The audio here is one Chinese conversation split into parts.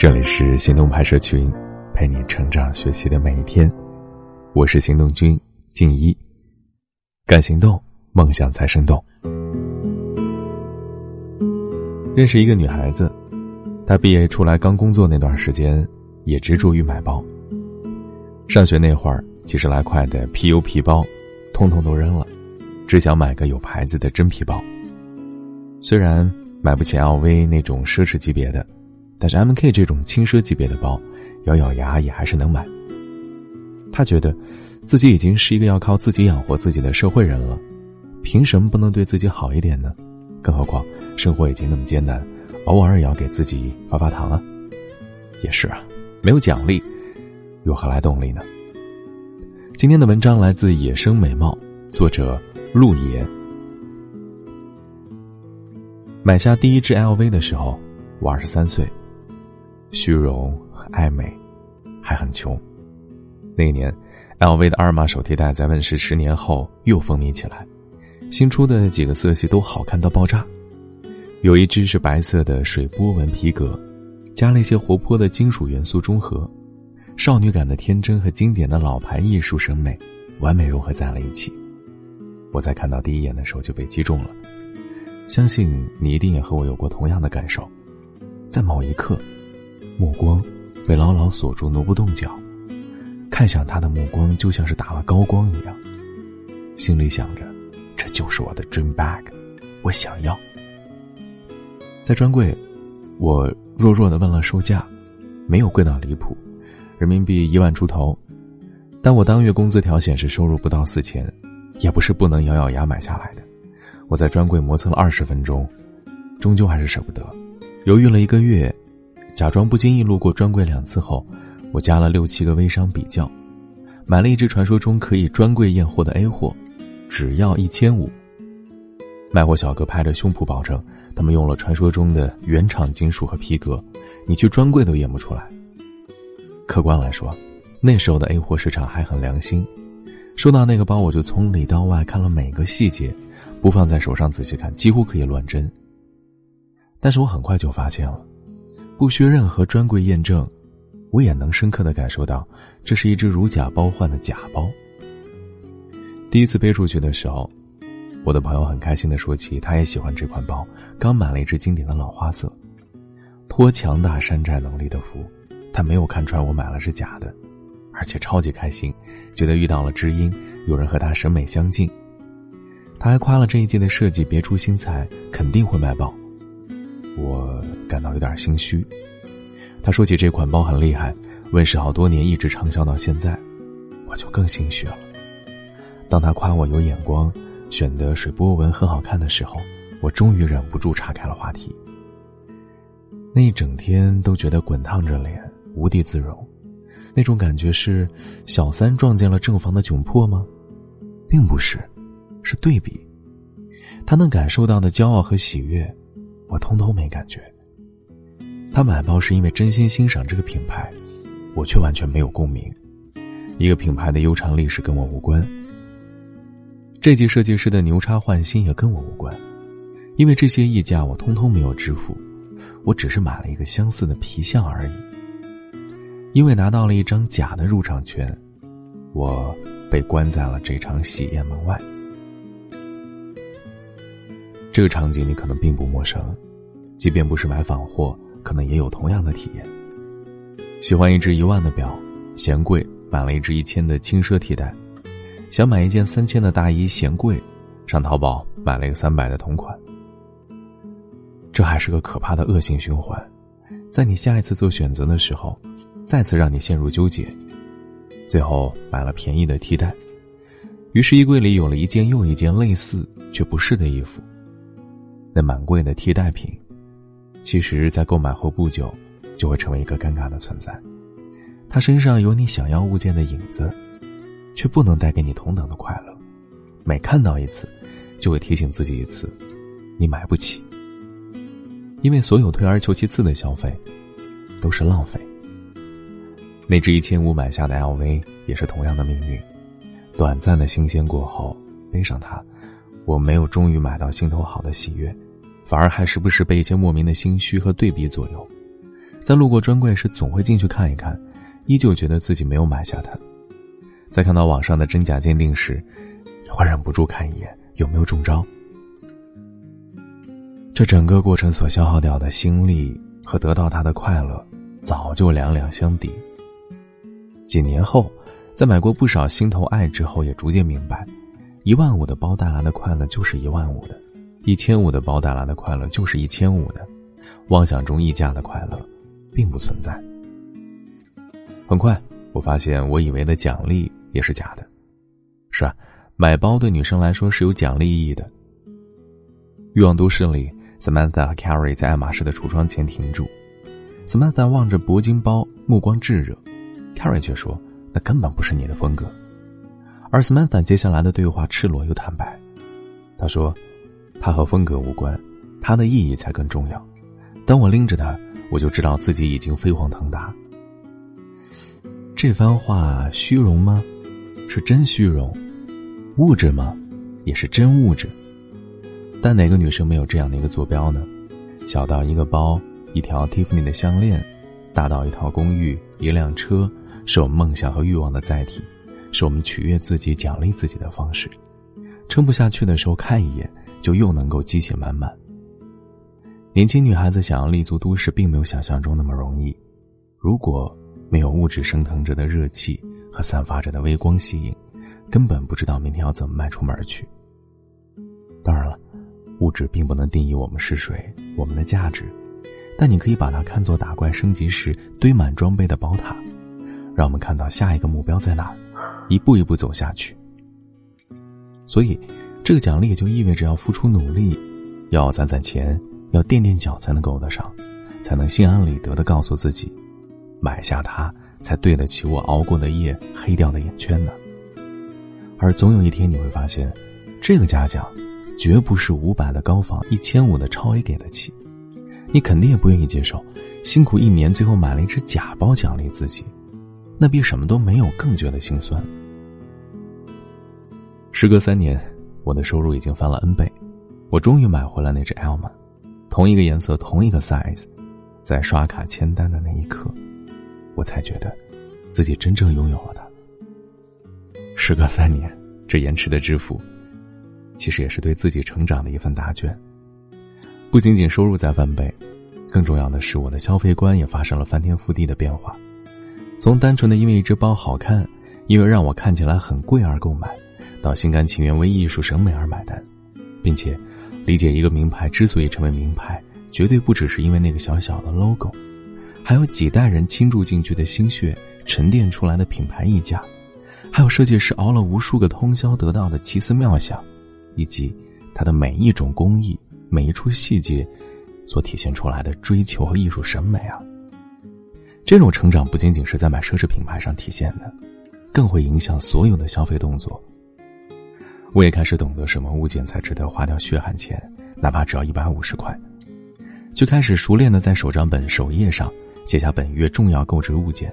这里是行动拍摄群，陪你成长学习的每一天。我是行动君静一。敢行动，梦想才生动。认识一个女孩子，她毕业出来刚工作那段时间，也执着于买包。上学那会儿，几十来块的 PU 皮包，通通都扔了，只想买个有牌子的真皮包。虽然买不起 LV 那种奢侈级别的。但是 M K 这种轻奢级别的包，咬咬牙也还是能买。他觉得，自己已经是一个要靠自己养活自己的社会人了，凭什么不能对自己好一点呢？更何况生活已经那么艰难，偶尔也要给自己发发糖啊。也是啊，没有奖励，又何来动力呢？今天的文章来自《野生美貌》，作者陆野。买下第一只 L V 的时候，我二十三岁。虚荣和、爱美，还很穷。那一年，LV 的阿尔玛手提袋在问世十年后又风靡起来，新出的几个色系都好看到爆炸。有一只是白色的水波纹皮革，加了一些活泼的金属元素中和，少女感的天真和经典的老牌艺术审美完美融合在了一起。我在看到第一眼的时候就被击中了，相信你一定也和我有过同样的感受，在某一刻。目光被牢牢锁住，挪不动脚。看向他的目光就像是打了高光一样，心里想着：“这就是我的 dream bag，我想要。”在专柜，我弱弱的问了售价，没有贵到离谱，人民币一万出头。但我当月工资条显示收入不到四千，也不是不能咬咬牙买下来的。我在专柜磨蹭了二十分钟，终究还是舍不得，犹豫了一个月。假装不经意路过专柜两次后，我加了六七个微商比较，买了一只传说中可以专柜验货的 A 货，只要一千五。卖货小哥拍着胸脯保证，他们用了传说中的原厂金属和皮革，你去专柜都验不出来。客观来说，那时候的 A 货市场还很良心。收到那个包，我就从里到外看了每个细节，不放在手上仔细看，几乎可以乱真。但是我很快就发现了。不需任何专柜验证，我也能深刻的感受到，这是一只如假包换的假包。第一次背出去的时候，我的朋友很开心的说起，他也喜欢这款包，刚买了一只经典的老花色，托强大山寨能力的福，他没有看穿我买了是假的，而且超级开心，觉得遇到了知音，有人和他审美相近。他还夸了这一季的设计别出心裁，肯定会卖爆。我感到有点心虚。他说起这款包很厉害，问世好多年，一直畅销到现在，我就更心虚了。当他夸我有眼光，选的水波纹很好看的时候，我终于忍不住岔开了话题。那一整天都觉得滚烫着脸，无地自容。那种感觉是小三撞见了正房的窘迫吗？并不是，是对比。他能感受到的骄傲和喜悦。我通通没感觉。他买包是因为真心欣赏这个品牌，我却完全没有共鸣。一个品牌的悠长历史跟我无关。这季设计师的牛叉换新也跟我无关，因为这些溢价我通通没有支付，我只是买了一个相似的皮相而已。因为拿到了一张假的入场券，我被关在了这场喜宴门外。这个场景你可能并不陌生，即便不是买仿货，可能也有同样的体验。喜欢一只一万的表，嫌贵，买了一只一千的轻奢替代；想买一件三千的大衣，嫌贵，上淘宝买了一个三百的同款。这还是个可怕的恶性循环，在你下一次做选择的时候，再次让你陷入纠结，最后买了便宜的替代，于是衣柜里有了一件又一件类似却不是的衣服。那蛮贵的替代品，其实，在购买后不久，就会成为一个尴尬的存在。他身上有你想要物件的影子，却不能带给你同等的快乐。每看到一次，就会提醒自己一次：你买不起。因为所有退而求其次的消费，都是浪费。那只一千五买下的 LV 也是同样的命运。短暂的新鲜过后，背上它。我没有终于买到心头好的喜悦，反而还时不时被一些莫名的心虚和对比左右。在路过专柜时总会进去看一看，依旧觉得自己没有买下它。在看到网上的真假鉴定时，也会忍不住看一眼有没有中招。这整个过程所消耗掉的心力和得到它的快乐，早就两两相抵。几年后，在买过不少心头爱之后，也逐渐明白，一万五的包带来的快乐就是一万五的，一千五的包带来的快乐就是一千五的，妄想中溢价的快乐，并不存在。很快，我发现我以为的奖励也是假的。是啊，买包对女生来说是有奖励意义的。欲望都市里。Samantha 和 Carrie 在爱马仕的橱窗前停住，Samantha 望着铂金包，目光炙热，Carrie 却说：“那根本不是你的风格。”而 Samantha 接下来的对话赤裸又坦白，他说：“它和风格无关，它的意义才更重要。当我拎着它，我就知道自己已经飞黄腾达。”这番话虚荣吗？是真虚荣。物质吗？也是真物质。但哪个女生没有这样的一个坐标呢？小到一个包、一条 Tiffany 的项链，大到一套公寓、一辆车，是我们梦想和欲望的载体，是我们取悦自己、奖励自己的方式。撑不下去的时候看一眼，就又能够激情满满。年轻女孩子想要立足都市，并没有想象中那么容易。如果没有物质升腾着的热气和散发着的微光吸引，根本不知道明天要怎么迈出门去。当然了。物质并不能定义我们是谁，我们的价值，但你可以把它看作打怪升级时堆满装备的宝塔，让我们看到下一个目标在哪儿，一步一步走下去。所以，这个奖励也就意味着要付出努力，要攒攒钱，要垫垫脚才能够得上，才能心安理得的告诉自己，买下它才对得起我熬过的夜、黑掉的眼圈呢。而总有一天你会发现，这个嘉奖。绝不是五百的高仿，一千五的超 A 给得起，你肯定也不愿意接受，辛苦一年最后买了一只假包奖励自己，那比什么都没有更觉得心酸。时隔三年，我的收入已经翻了 N 倍，我终于买回了那只 L 码，同一个颜色，同一个 size，在刷卡签单的那一刻，我才觉得，自己真正拥有了它。时隔三年，这延迟的支付。其实也是对自己成长的一份答卷。不仅仅收入在翻倍，更重要的是我的消费观也发生了翻天覆地的变化。从单纯的因为一只包好看，因为让我看起来很贵而购买，到心甘情愿为艺术审美而买单，并且理解一个名牌之所以成为名牌，绝对不只是因为那个小小的 logo，还有几代人倾注进去的心血沉淀出来的品牌溢价，还有设计师熬了无数个通宵得到的奇思妙想。以及他的每一种工艺、每一处细节，所体现出来的追求和艺术审美啊，这种成长不仅仅是在买奢侈品牌上体现的，更会影响所有的消费动作。我也开始懂得什么物件才值得花掉血汗钱，哪怕只要一百五十块，就开始熟练的在手账本首页上写下本月重要购置物件，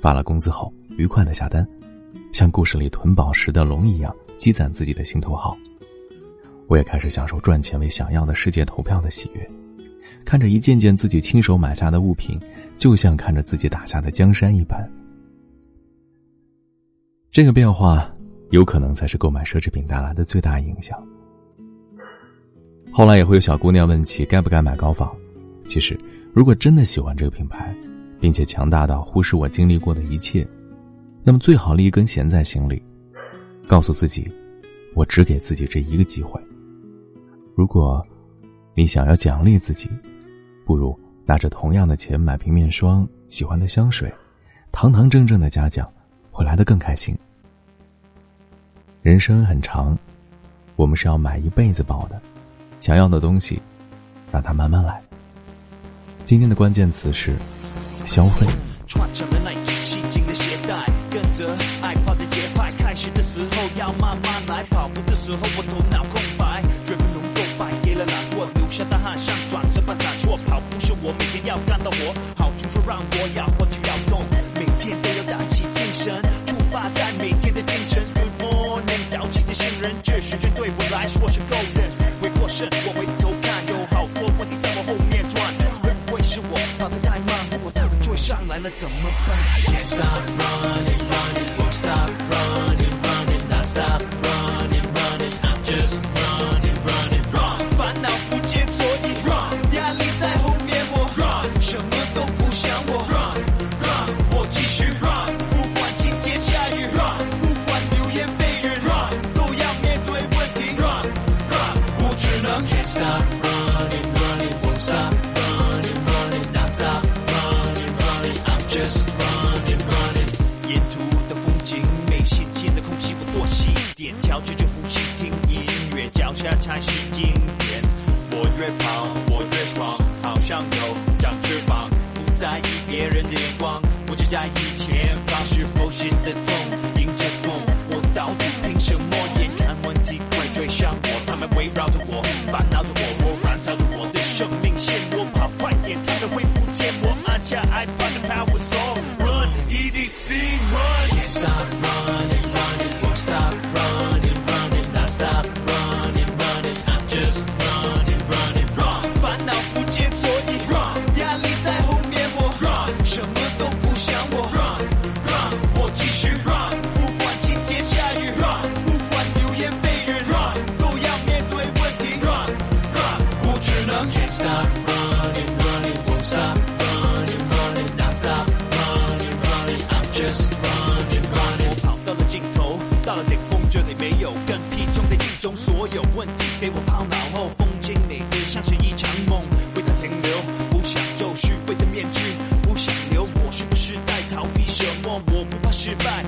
发了工资后愉快的下单，像故事里囤宝石的龙一样积攒自己的心头好。我也开始享受赚钱为想要的世界投票的喜悦，看着一件件自己亲手买下的物品，就像看着自己打下的江山一般。这个变化有可能才是购买奢侈品带来的最大影响。后来也会有小姑娘问起该不该买高仿，其实如果真的喜欢这个品牌，并且强大到忽视我经历过的一切，那么最好立一根弦在心里，告诉自己，我只给自己这一个机会。如果，你想要奖励自己，不如拿着同样的钱买瓶面霜、喜欢的香水，堂堂正正的嘉奖，会来的更开心。人生很长，我们是要买一辈子包的，想要的东西，让它慢慢来。今天的关键词是消费。穿上了那只吸睛的鞋带，跟着爱跑的节拍，开始的时候要慢慢来，跑步的时候我头脑空白。绝不能够败给了懒惰留下的汗像转身般闪烁，跑步是我每天要干的活，好处说让我要活就要动，每天都要打起精神，出发在每天的清晨。Good morning，早起的新人，这时间对我来说是够的。回过神，我回头看，有好多问题在我后面转，会不会是我跑得太慢？上来了怎么办？Can't stop running, running, won't stop running, running, not stop running, running, I'm just running, running, run。烦恼不见，所以 run，压力在后面我 run，什么都不想我 run, run，我继续 run，下才是经典。我越跑我越爽，好像有长翅膀，不在意别人的眼光，我只在意前方是否行得动，迎着风，我到底凭什么？眼看问题快追上我，他们围绕着我，烦恼着我，我燃烧着我的生命线，我跑快点，他们会不见我，按下 iPad 的 power song run EDC run can't stop run Stop running, running, I'm just running, running. 我跑到了尽头，到了顶峰，这里没有更屁虫的狱中，所有问题被我抛脑后，风景美的像是一场梦，停留，不想皱虚伪的面具，不想留。我是不是在逃避什么？我不怕失败。